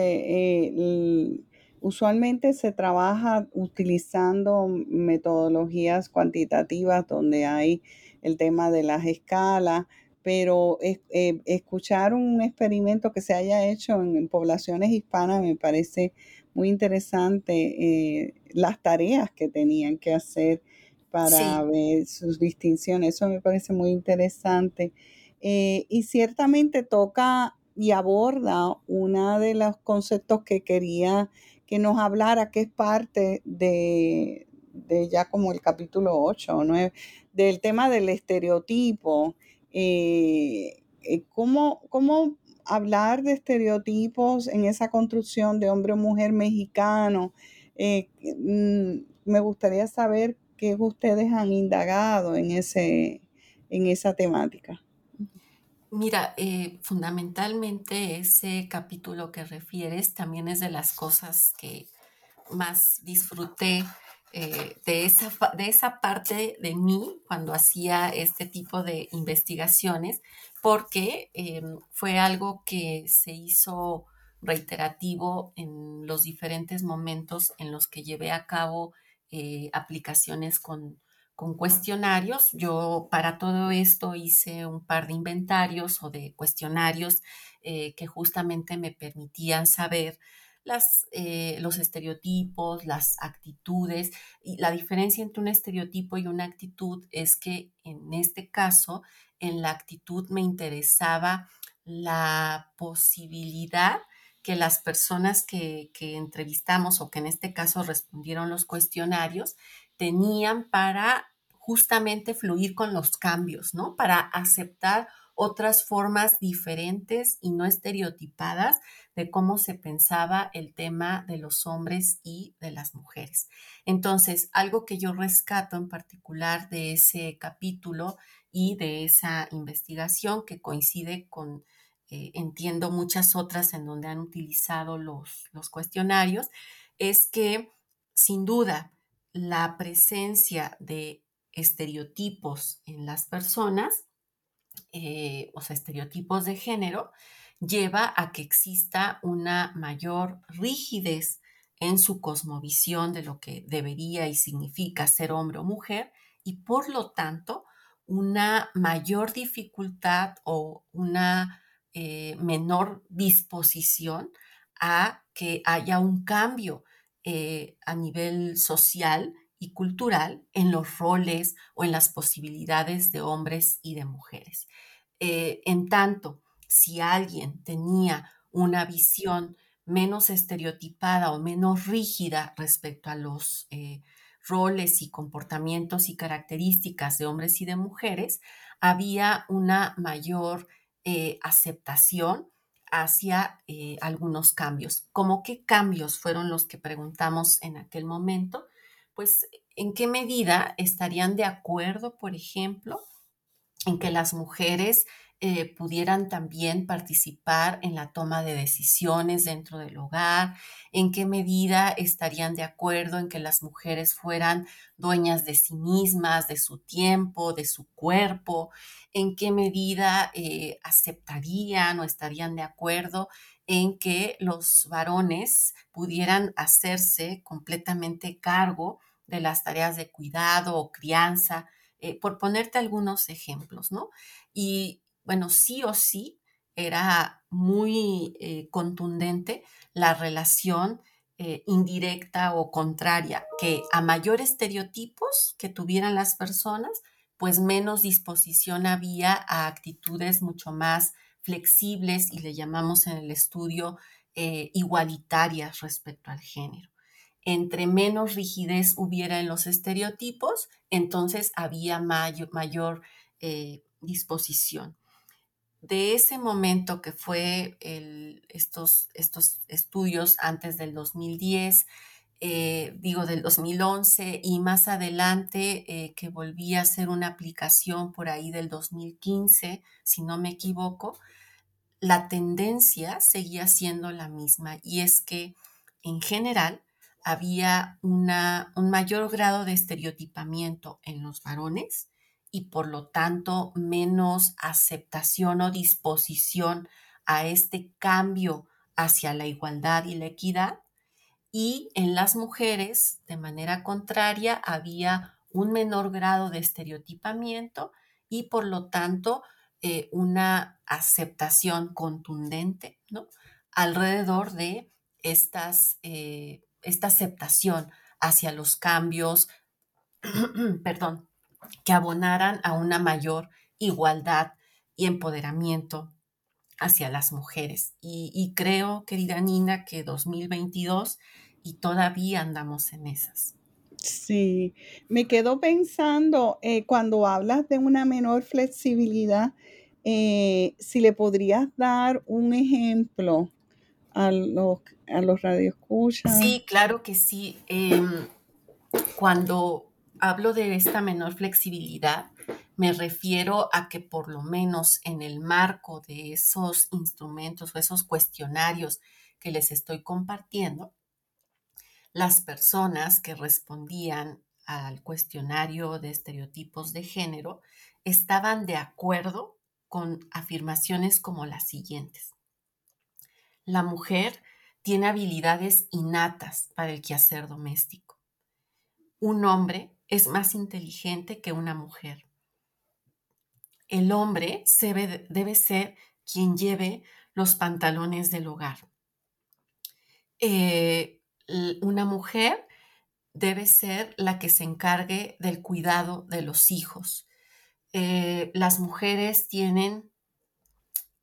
eh, usualmente se trabaja utilizando metodologías cuantitativas donde hay el tema de las escalas, pero eh, escuchar un experimento que se haya hecho en, poblaciones hispanas me parece muy interesante las tareas que tenían que hacer para ver sus distinciones. Eso me parece muy interesante. y ciertamente toca y aborda uno de los conceptos que quería que nos hablara, que es parte de, ya como el capítulo 8 o 9, del tema del estereotipo. Eh, eh, ¿cómo, ¿Cómo hablar de estereotipos en esa construcción de hombre o mujer mexicano? Eh, mm, me gustaría saber qué ustedes han indagado en, ese, en esa temática. Mira, eh, fundamentalmente ese capítulo que refieres también es de las cosas que más disfruté eh, de, esa, de esa parte de mí cuando hacía este tipo de investigaciones, porque em, fue algo que se hizo reiterativo en los diferentes momentos en los que llevé a cabo eh, aplicaciones con con cuestionarios. Yo para todo esto hice un par de inventarios o de cuestionarios eh, que justamente me permitían saber las, eh, los estereotipos, las actitudes. Y la diferencia entre un estereotipo y una actitud es que en este caso, en la actitud me interesaba la posibilidad que las personas que, que entrevistamos o que en este caso respondieron los cuestionarios tenían para justamente fluir con los cambios, ¿no? Para aceptar otras formas diferentes y no estereotipadas de cómo se pensaba el tema de los hombres y de las mujeres. Entonces, algo que yo rescato en particular de ese capítulo y de esa investigación que coincide con, eh, entiendo, muchas otras en donde han utilizado los, los cuestionarios, es que sin duda la presencia de estereotipos en las personas, eh, o sea, estereotipos de género, lleva a que exista una mayor rigidez en su cosmovisión de lo que debería y significa ser hombre o mujer y por lo tanto una mayor dificultad o una eh, menor disposición a que haya un cambio eh, a nivel social y cultural en los roles o en las posibilidades de hombres y de mujeres. Eh, en tanto, si alguien tenía una visión menos estereotipada o menos rígida respecto a los eh, roles y comportamientos y características de hombres y de mujeres, había una mayor aceptación hacia eh, algunos cambios. ¿Cómo qué cambios fueron los que preguntamos en aquel momento? Pues en qué medida estarían de acuerdo, por ejemplo, en que las mujeres eh, pudieran también participar en la toma de decisiones dentro del hogar, en qué medida estarían de acuerdo en que las mujeres fueran dueñas de sí mismas, de su tiempo, de su cuerpo, en qué medida eh, aceptarían o estarían de acuerdo en que los varones pudieran hacerse completamente cargo de las tareas de cuidado o crianza, eh, por ponerte algunos ejemplos, ¿no? Y bueno, sí o sí, era muy eh, contundente la relación eh, indirecta o contraria, que a mayor estereotipos que tuvieran las personas, pues menos disposición había a actitudes mucho más flexibles y le llamamos en el estudio eh, igualitarias respecto al género. Entre menos rigidez hubiera en los estereotipos, entonces había mayor, disposición. De ese momento que fue estos, estos estudios antes del 2010, eh, digo del 2011 y más adelante eh, que volví a hacer una aplicación por ahí del 2015, si no me equivoco, la tendencia seguía siendo la misma y es que en general había una, un mayor grado de estereotipamiento en los varones y por lo tanto menos aceptación o disposición a este cambio hacia la igualdad y la equidad y en las mujeres, de manera contraria, había un menor grado de estereotipamiento y por lo tanto eh, una aceptación contundente ¿no? alrededor de estas, eh, esta aceptación hacia los cambios, <clears throat> perdón, que abonaran a una mayor igualdad y empoderamiento hacia las mujeres. Y, creo, querida Nina, que 2022 y todavía andamos en esas. Sí, me quedo pensando eh, cuando hablas de una menor flexibilidad, eh, si le podrías dar un ejemplo a los, a los radioescuchas. Sí, claro que sí. Em, cuando hablo de esta menor flexibilidad, me refiero a que por lo menos en el marco de esos instrumentos o esos cuestionarios que les estoy compartiendo, las personas que respondían al cuestionario de estereotipos de género estaban de acuerdo con afirmaciones como las siguientes. La mujer tiene habilidades innatas para el quehacer doméstico. Un hombre es más inteligente que una mujer el hombre debe, ser quien lleve los pantalones del hogar. Eh, una mujer debe ser la que se encargue del cuidado de los hijos. Eh, las mujeres tienen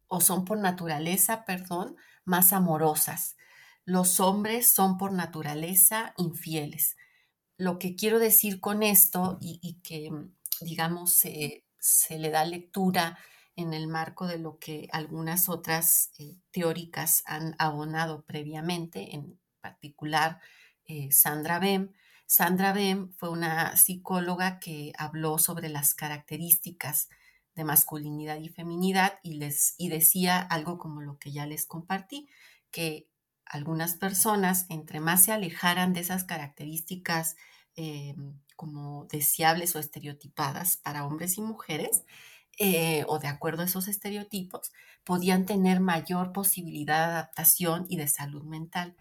o son por naturaleza, perdón, más amorosas. Los hombres son por naturaleza infieles. Lo que quiero decir con esto y, que, digamos, se le da lectura en el marco de lo que algunas otras eh, teóricas han abonado previamente, en particular eh, Sandra Bem. Sandra Bem fue una psicóloga que habló sobre las características de masculinidad y feminidad y, les, y decía algo como lo que ya les compartí, que algunas personas, entre más se alejaran de esas características eh, como deseables o estereotipadas para hombres y mujeres, eh, o de acuerdo a esos estereotipos, podían tener mayor posibilidad de adaptación y de salud mental.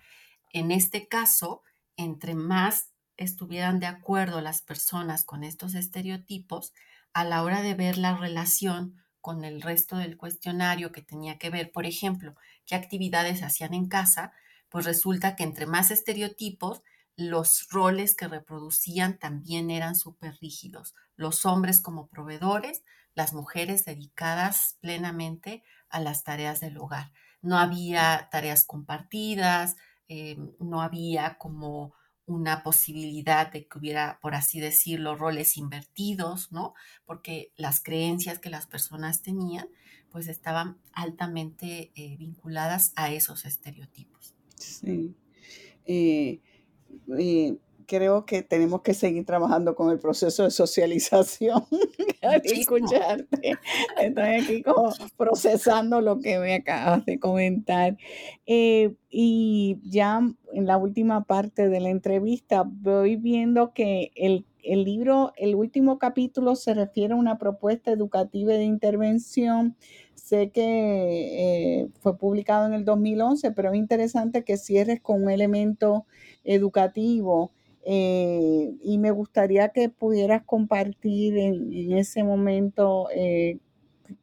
En este caso, entre más estuvieran de acuerdo las personas con estos estereotipos, a la hora de ver la relación con el resto del cuestionario que tenía que ver, por ejemplo, qué actividades hacían en casa, pues resulta que entre más estereotipos, los roles que reproducían también eran súper rígidos. Los hombres como proveedores, las mujeres dedicadas plenamente a las tareas del hogar. No había tareas compartidas, eh, no había como una posibilidad de que hubiera, por así decirlo, roles invertidos, ¿no? Porque las creencias que las personas tenían, pues estaban altamente eh, vinculadas a esos estereotipos. Sí. Eh, eh, creo que tenemos que seguir trabajando con el proceso de socialización <laughs> escucharte. Estoy aquí como procesando lo que me acabas de comentar. Eh, y ya en la última parte de la entrevista voy viendo que el, el libro, el último capítulo se refiere a una propuesta educativa de intervención Sé que eh, fue publicado en el 2011, pero es interesante que cierres con un elemento educativo eh, y me gustaría que pudieras compartir en, ese momento eh,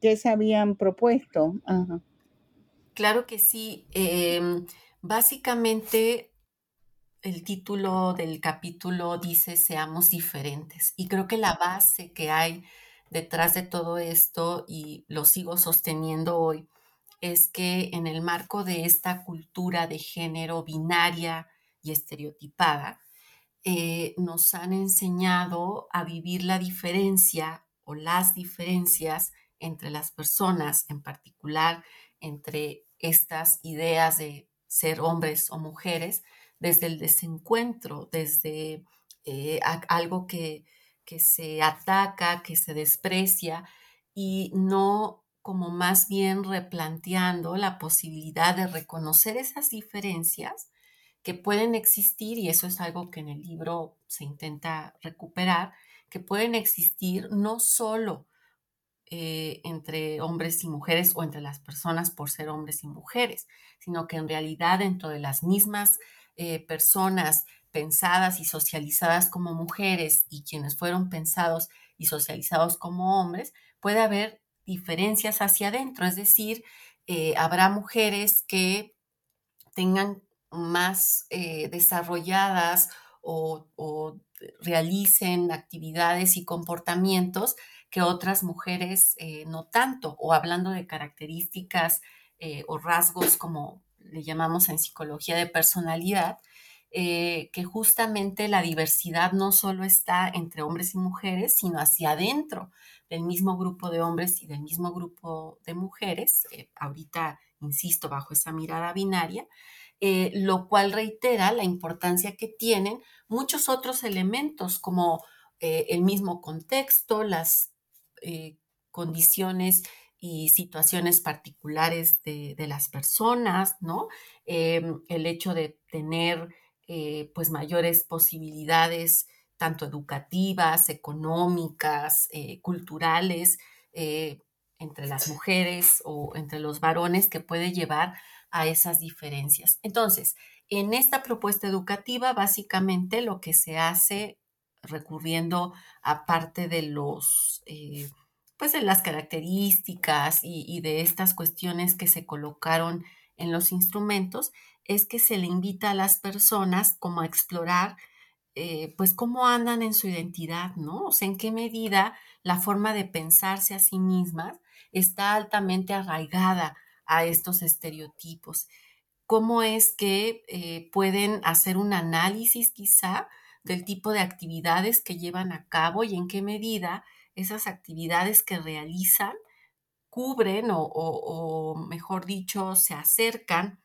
qué se habían propuesto. Claro que sí. Em, básicamente, el título del capítulo dice seamos diferentes. Y creo que la base que hay detrás de todo esto, y lo sigo sosteniendo hoy, es que en el marco de esta cultura de género binaria y estereotipada, eh, nos han enseñado a vivir la diferencia o las diferencias entre las personas, en particular entre estas ideas de ser hombres o mujeres, desde el desencuentro, desde eh, algo que, que se ataca, que se desprecia y no como más bien replanteando la posibilidad de reconocer esas diferencias que pueden existir, y eso es algo que en el libro se intenta recuperar, que pueden existir no solo eh, entre hombres y mujeres o entre las personas por ser hombres y mujeres, sino que en realidad dentro de las mismas eh, personas pensadas y socializadas como mujeres y quienes fueron pensados y socializados como hombres, puede haber diferencias hacia adentro, es decir, eh, habrá mujeres que tengan más desarrolladas o, realicen actividades y comportamientos que otras mujeres eh, no tanto, o hablando de características eh, o rasgos como le llamamos en psicología de personalidad, eh, que justamente la diversidad no solo está entre hombres y mujeres, sino hacia adentro del mismo grupo de hombres y del mismo grupo de mujeres, ahorita, insisto, bajo esa mirada binaria, lo cual reitera la importancia que tienen muchos otros elementos como el mismo contexto, las eh, condiciones y situaciones particulares de, las personas, ¿no? Em, el hecho de tener eh, pues mayores posibilidades tanto educativas, económicas, eh, culturales, entre las mujeres o entre los varones que puede llevar a esas diferencias. Entonces, en esta propuesta educativa, básicamente lo que se hace recurriendo a parte de los, eh, pues de las características y, de estas cuestiones que se colocaron en los instrumentos, es que se le invita a las personas como a explorar, eh, pues cómo andan en su identidad, ¿no? O sea, en qué medida la forma de pensarse a sí mismas está altamente arraigada a estos estereotipos. ¿Cómo es que eh, pueden hacer un análisis quizá del tipo de actividades que llevan a cabo y en qué medida esas actividades que realizan cubren o, mejor dicho, se acercan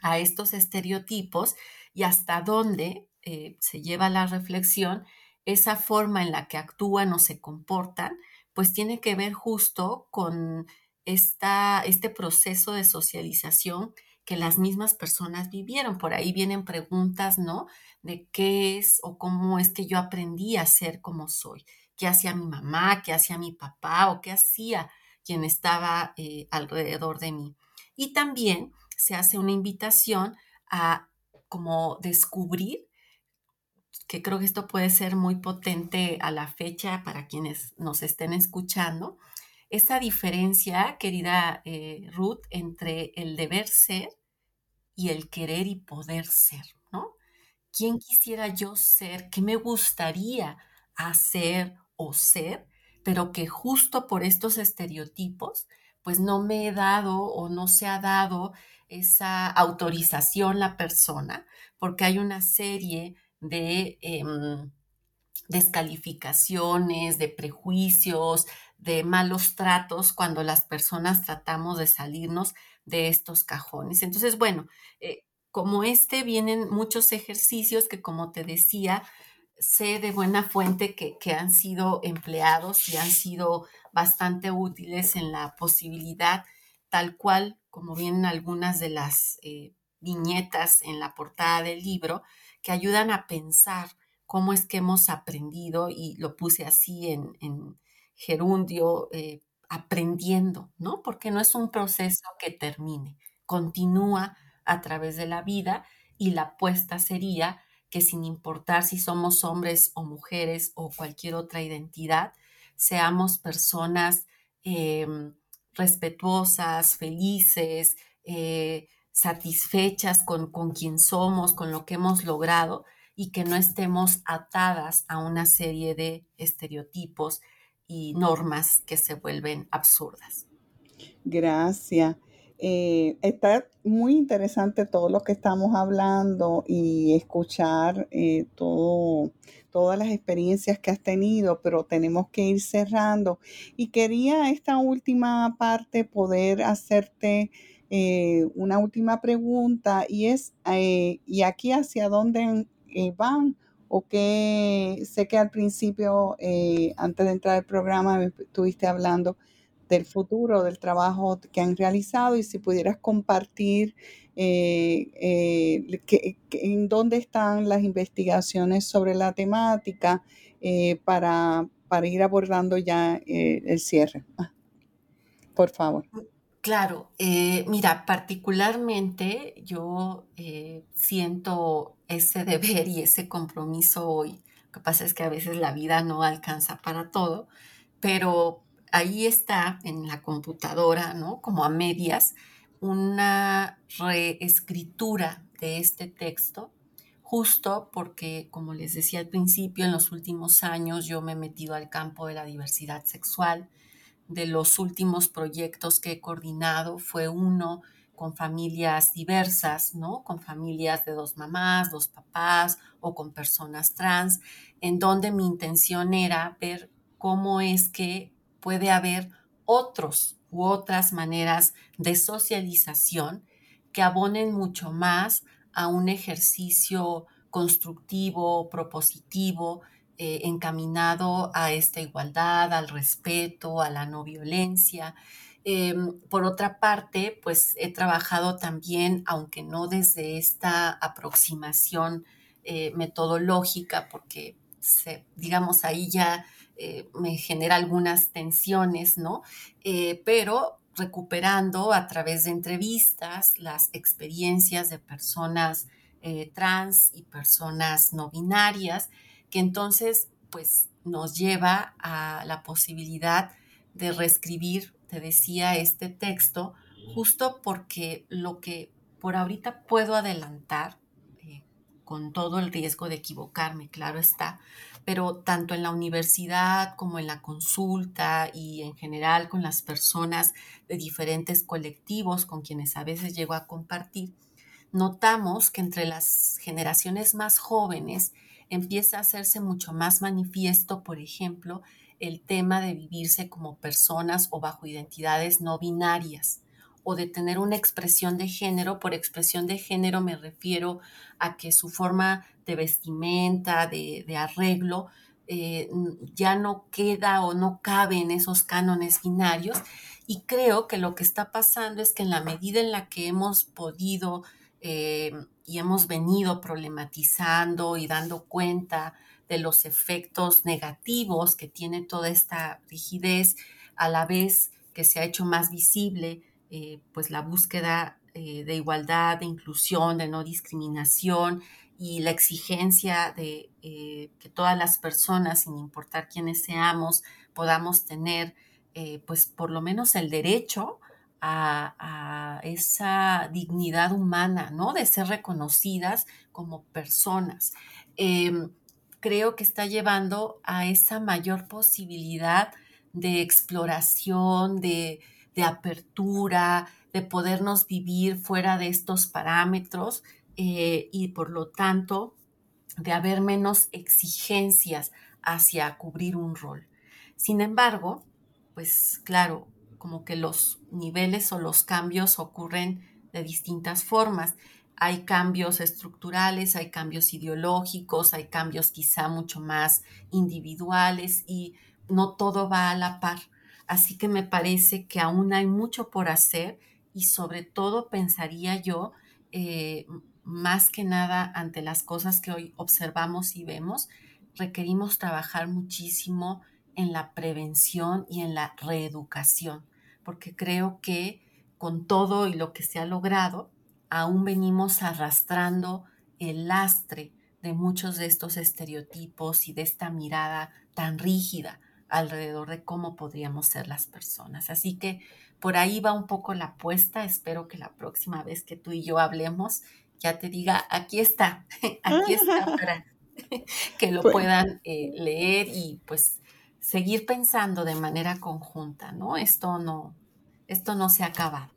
a estos estereotipos y hasta dónde eh, se lleva la reflexión, esa forma en la que actúan o se comportan, pues tiene que ver justo con esta, este proceso de socialización que las mismas personas vivieron. Por ahí vienen preguntas, ¿no? De qué es o cómo es que yo aprendí a ser como soy. ¿Qué hacía mi mamá? ¿Qué hacía mi papá? ¿O qué hacía quien estaba eh, alrededor de mí? Y también se hace una invitación a como descubrir que creo que esto puede ser muy potente a la fecha para quienes nos estén escuchando, esa diferencia, querida eh, Ruth, entre el deber ser y el querer y poder ser, ¿no? ¿Quién quisiera yo ser? ¿Qué me gustaría hacer o ser? Pero que justo por estos estereotipos, pues no me he dado o no se ha dado esa autorización la persona, porque hay una serie de em, descalificaciones, de prejuicios, de malos tratos cuando las personas tratamos de salirnos de estos cajones. Entonces, bueno, eh, como este vienen muchos ejercicios que, como te decía, sé de buena fuente que, han sido empleados y han sido bastante útiles en la posibilidad, tal cual como vienen algunas de las eh, viñetas en la portada del libro, que ayudan a pensar cómo es que hemos aprendido, y lo puse así en, gerundio, eh, aprendiendo, ¿no? Porque no es un proceso que termine, continúa a través de la vida y la apuesta sería que sin importar si somos hombres o mujeres o cualquier otra identidad, seamos personas em, respetuosas, felices, eh, satisfechas con, con quien somos, con lo que hemos logrado y que no estemos atadas a una serie de estereotipos y normas que se vuelven absurdas. Gracias. Eh, está muy interesante todo lo que estamos hablando y escuchar eh, todo, todas las experiencias que has tenido, pero tenemos que ir cerrando. Y quería esta última parte poder hacerte eh, una última pregunta y es, ¿y aquí hacia dónde van? O que sé que al principio, antes de entrar al programa, estuviste hablando del futuro, del trabajo que han realizado y si pudieras compartir eh, eh, en dónde están las investigaciones sobre la temática eh, para, para, ir abordando ya el cierre. Por favor. Claro, mira, particularmente yo siento ese deber y ese compromiso hoy. Lo que pasa es que a veces la vida no alcanza para todo, pero ahí está en la computadora, ¿no? Como a medias, una reescritura de este texto, justo porque, como les decía al principio, en los últimos años yo me he metido al campo de la diversidad sexual. De los últimos proyectos que he coordinado fue uno con familias diversas, ¿no? Con familias de dos mamás, dos papás o con personas trans, en donde mi intención era ver cómo es que puede haber otros u otras maneras de socialización que abonen mucho más a un ejercicio constructivo, propositivo, eh, encaminado a esta igualdad, al respeto, a la no violencia. Em, por otra parte, pues he trabajado también, aunque no desde esta aproximación eh, metodológica, porque digamos ahí ya eh, me genera algunas tensiones, ¿no? Eh, pero recuperando a través de entrevistas las experiencias de personas trans y personas no binarias, que entonces pues nos lleva a la posibilidad de reescribir, te decía, este texto, justo porque lo que por ahorita puedo adelantar, con todo el riesgo de equivocarme, claro está, pero tanto en la universidad como en la consulta y en general con las personas de diferentes colectivos con quienes a veces llego a compartir, notamos que entre las generaciones más jóvenes empieza a hacerse mucho más manifiesto, por ejemplo, el tema de vivirse como personas o bajo identidades no binarias o de tener una expresión de género. Por expresión de género me refiero a que su forma de vestimenta, de, arreglo, eh, ya no queda o no cabe en esos cánones binarios. Y creo que lo que está pasando es que en la medida en la que hemos podido eh, y hemos venido problematizando y dando cuenta de los efectos negativos que tiene toda esta rigidez, a la vez que se ha hecho más visible eh, pues la búsqueda eh, de igualdad, de inclusión, de no discriminación y la exigencia de eh, que todas las personas, sin importar quiénes seamos, podamos tener pues por lo menos el derecho a, esa dignidad humana, ¿no? De ser reconocidas como personas. Em, creo que está llevando a esa mayor posibilidad de exploración, de, de apertura, de podernos vivir fuera de estos parámetros eh, y por lo tanto de haber menos exigencias hacia cubrir un rol. Sin embargo, pues claro, como que los niveles o los cambios ocurren de distintas formas. Hay cambios estructurales, hay cambios ideológicos, hay cambios quizá mucho más individuales y no todo va a la par. Así que me parece que aún hay mucho por hacer y sobre todo pensaría yo, eh, más que nada ante las cosas que hoy observamos y vemos, requerimos trabajar muchísimo en la prevención y en la reeducación, porque creo que con todo y lo que se ha logrado, aún venimos arrastrando el lastre de muchos de estos estereotipos y de esta mirada tan rígida alrededor de cómo podríamos ser las personas. Así que por ahí va un poco la apuesta. Espero que la próxima vez que tú y yo hablemos ya te diga, aquí está, <laughs> aquí está <laughs> para <laughs> que lo pues puedan eh, leer y pues seguir pensando de manera conjunta, ¿no? Esto no, esto no se acaba.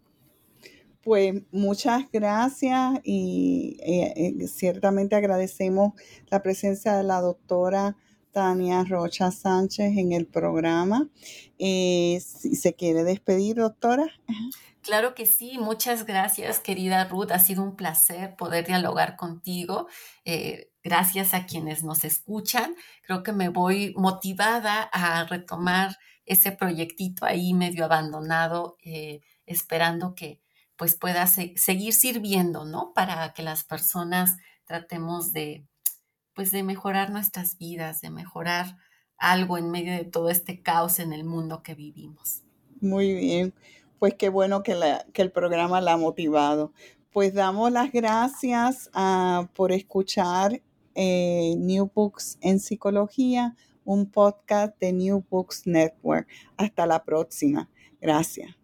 Pues muchas gracias y eh, eh, ciertamente agradecemos la presencia de la doctora Tania Rocha Sánchez en el programa. si se quiere despedir, doctora. Claro que sí, muchas gracias, querida Ruth. Ha sido un placer poder dialogar contigo. Eh, gracias a quienes nos escuchan. Creo que me voy motivada a retomar ese proyectito ahí medio abandonado, eh, esperando que pues pueda seguir sirviendo, ¿no? Para que las personas tratemos de, pues de mejorar nuestras vidas, de mejorar algo en medio de todo este caos en el mundo que vivimos. Muy bien pues qué bueno que, el programa la ha motivado. Pues damos las gracias ah, por escuchar eh, New Books en Psicología, un podcast de New Books Network. Hasta la próxima. Gracias.